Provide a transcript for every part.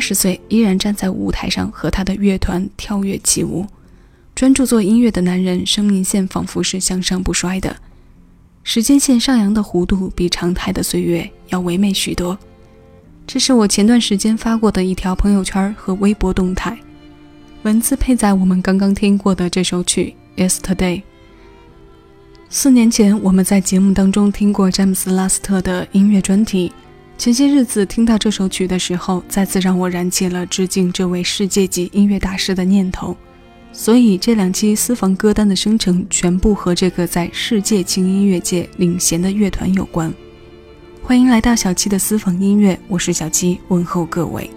十岁，依然站在舞台上和他的乐团跳跃起舞。专注做音乐的男人，生命线仿佛是向上不衰的，时间线上扬的弧度比常态的岁月要唯美许多。这是我前段时间发过的一条朋友圈和微博动态，文字配在我们刚刚听过的这首曲《Yesterday》。四年前，我们在节目当中听过詹姆斯·拉斯特的音乐专题。前些日子听到这首曲的时候，再次让我燃起了致敬这位世界级音乐大师的念头。所以这两期私房歌单的生成，全部和这个在世界轻音乐界领衔的乐团有关。欢迎来到小七的私房音乐，我是小七，问候各位。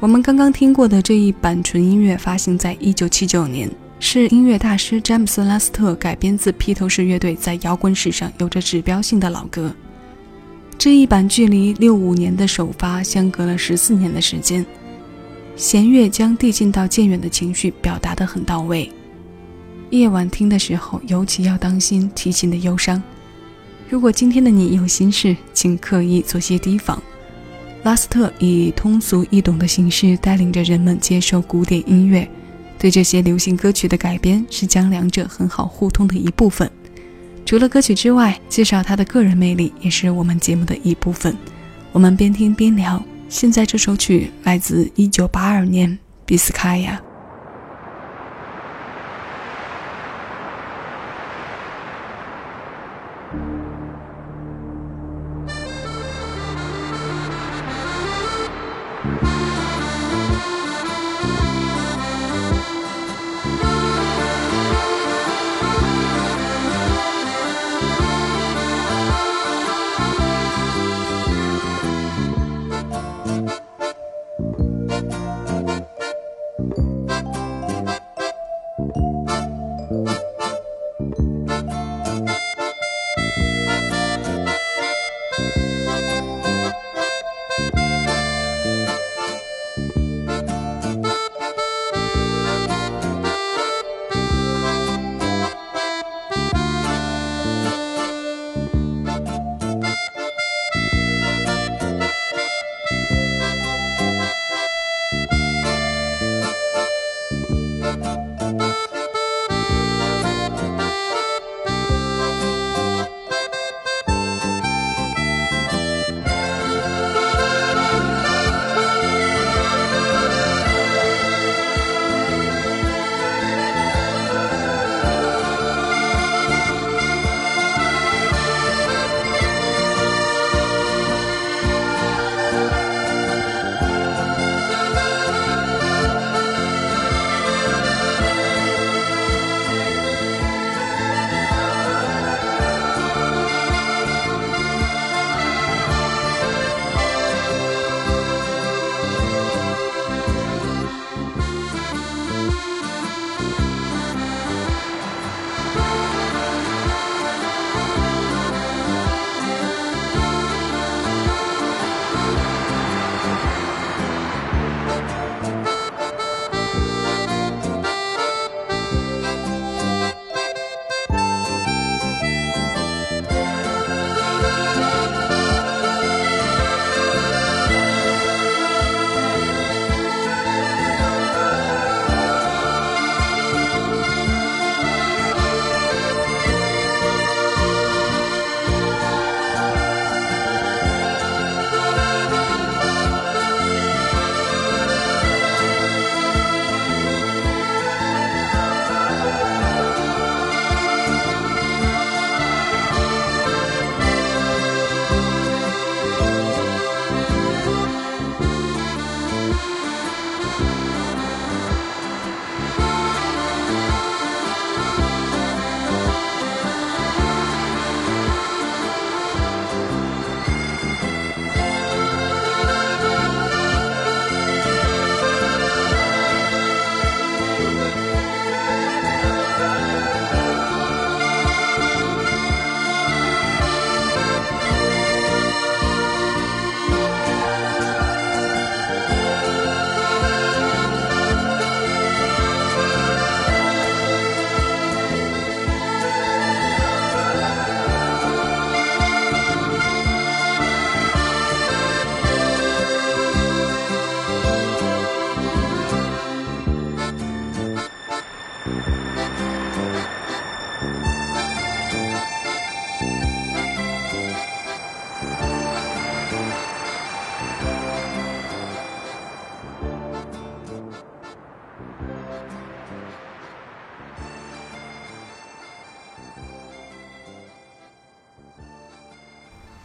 我们刚刚听过的这一版纯音乐发行在一九七九年，是音乐大师詹姆斯·拉斯特改编自披头士乐队在摇滚史上有着指标性的老歌。这一版距离六五年的首发相隔了十四年的时间，弦乐将递进到渐远的情绪表达得很到位。夜晚听的时候，尤其要当心提琴的忧伤。如果今天的你有心事，请刻意做些提防。拉斯特以通俗易懂的形式带领着人们接受古典音乐，对这些流行歌曲的改编是将两者很好互通的一部分。除了歌曲之外，介绍他的个人魅力也是我们节目的一部分。我们边听边聊。现在这首曲来自1982年《比斯卡亚》。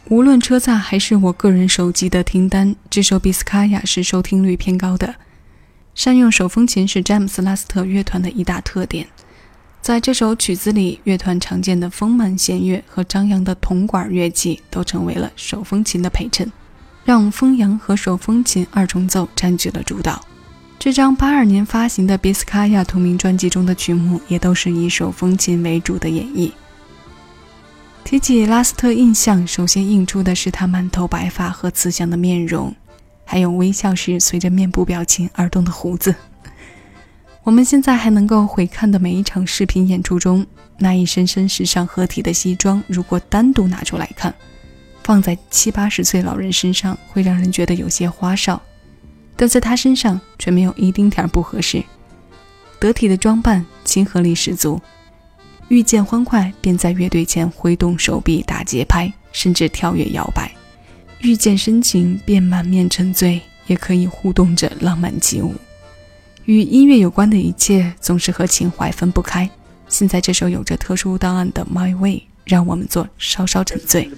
无论车载还是我个人手机的听单，这首《比斯卡亚》是收听率偏高的。善用手风琴是詹姆斯·拉斯特乐团的一大特点。在这首曲子里，乐团常见的丰满弦乐和张扬的铜管乐器都成为了手风琴的陪衬，让风扬和手风琴二重奏占据了主导。这张八二年发行的《比斯卡亚》同名专辑中的曲目也都是以手风琴为主的演绎。提起拉斯特印象，首先映出的是他满头白发和慈祥的面容，还有微笑时随着面部表情而动的胡子。我们现在还能够回看的每一场视频演出中，那一身身时尚合体的西装，如果单独拿出来看，放在七八十岁老人身上会让人觉得有些花哨，但在他身上却没有一丁点儿不合适。得体的装扮，亲和力十足。遇见欢快便在乐队前挥动手臂打节拍，甚至跳跃摇摆；遇见深情便满面沉醉，也可以互动着浪漫起舞。与音乐有关的一切总是和情怀分不开。现在这首有着特殊档案的《My Way》，让我们做稍稍沉醉。Um,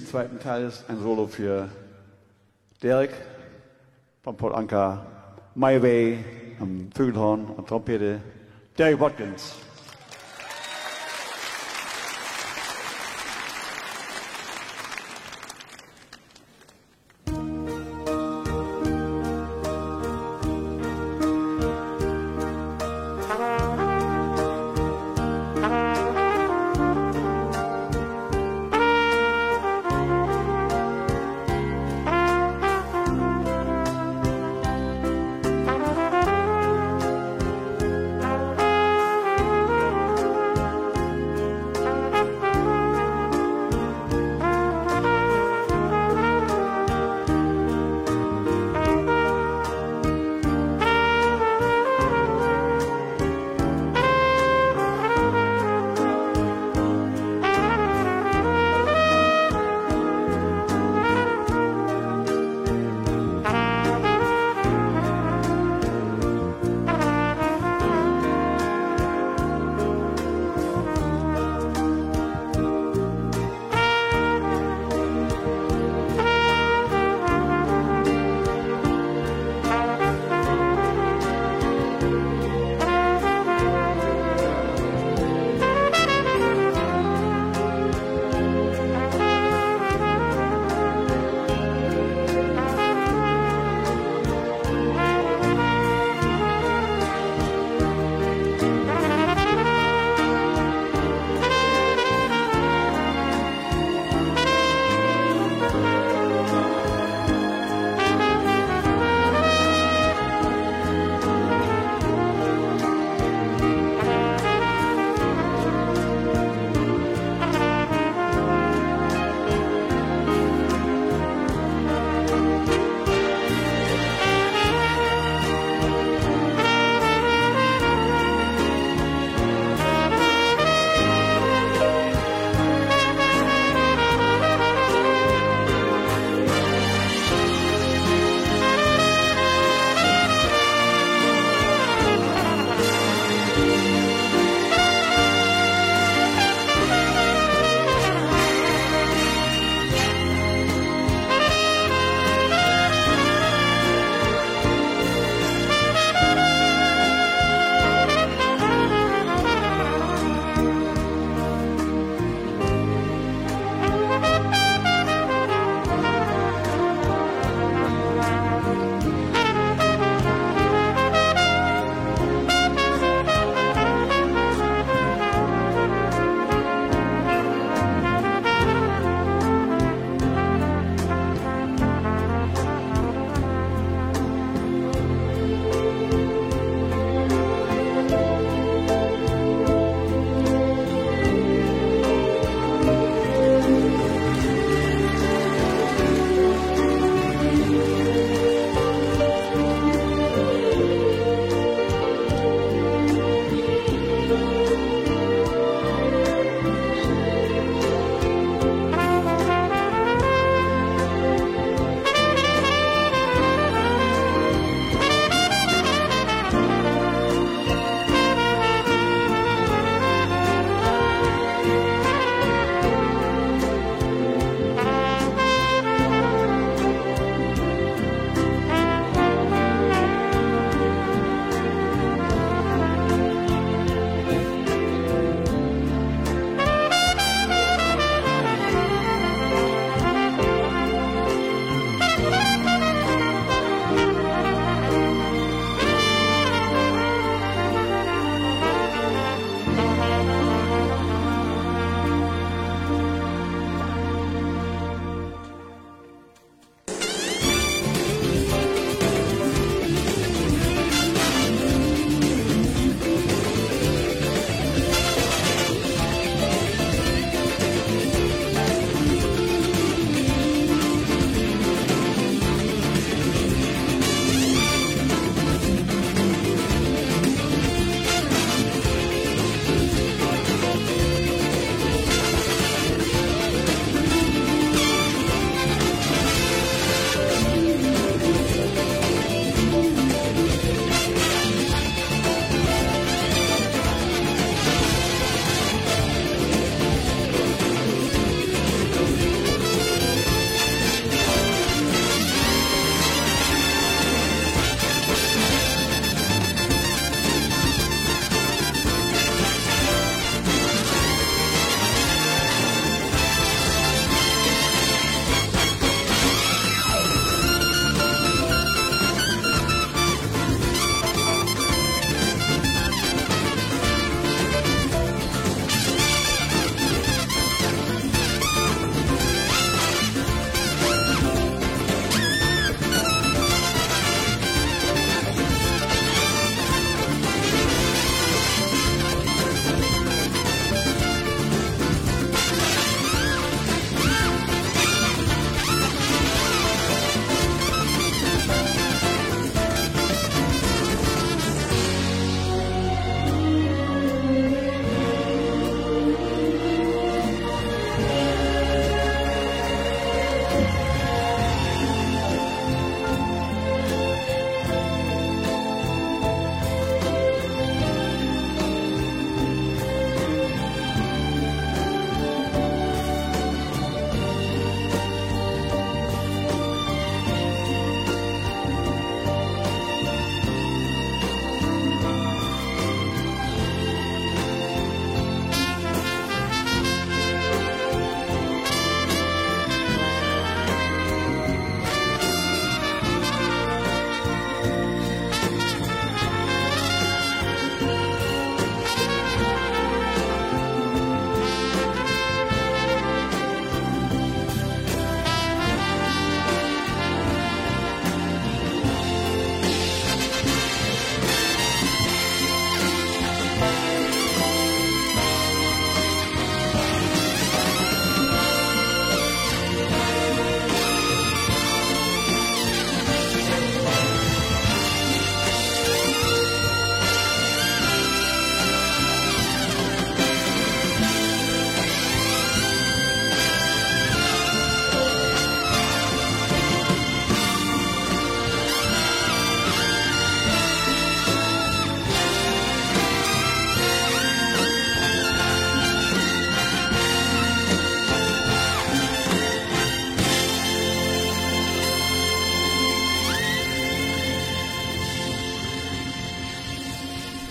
I'm Watkins.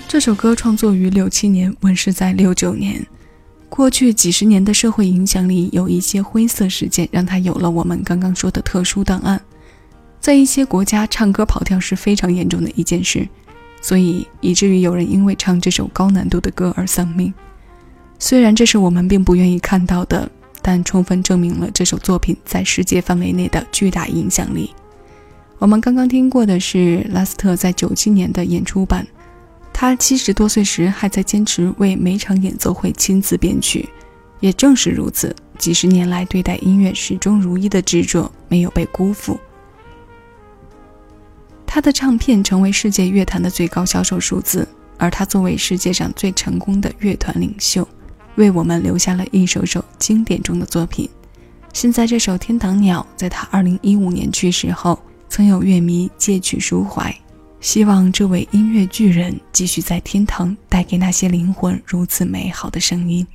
这首歌创作于六七年，问世在六九年。过去几十年的社会影响里，有一些灰色事件，让他有了我们刚刚说的特殊档案。在一些国家，唱歌跑调是非常严重的一件事，所以以至于有人因为唱这首高难度的歌而丧命。虽然这是我们并不愿意看到的，但充分证明了这首作品在世界范围内的巨大影响力。我们刚刚听过的是拉斯特在九七年的演出版。他七十多岁时还在坚持为每场演奏会亲自编曲，也正是如此，几十年来对待音乐始终如一的执着没有被辜负。他的唱片成为世界乐坛的最高销售数字，而他作为世界上最成功的乐团领袖，为我们留下了一首首经典中的作品。现在这首《天堂鸟》在他二零一五年去世后，曾有乐迷借曲抒怀。希望这位音乐巨人继续在天堂带给那些灵魂如此美好的声音。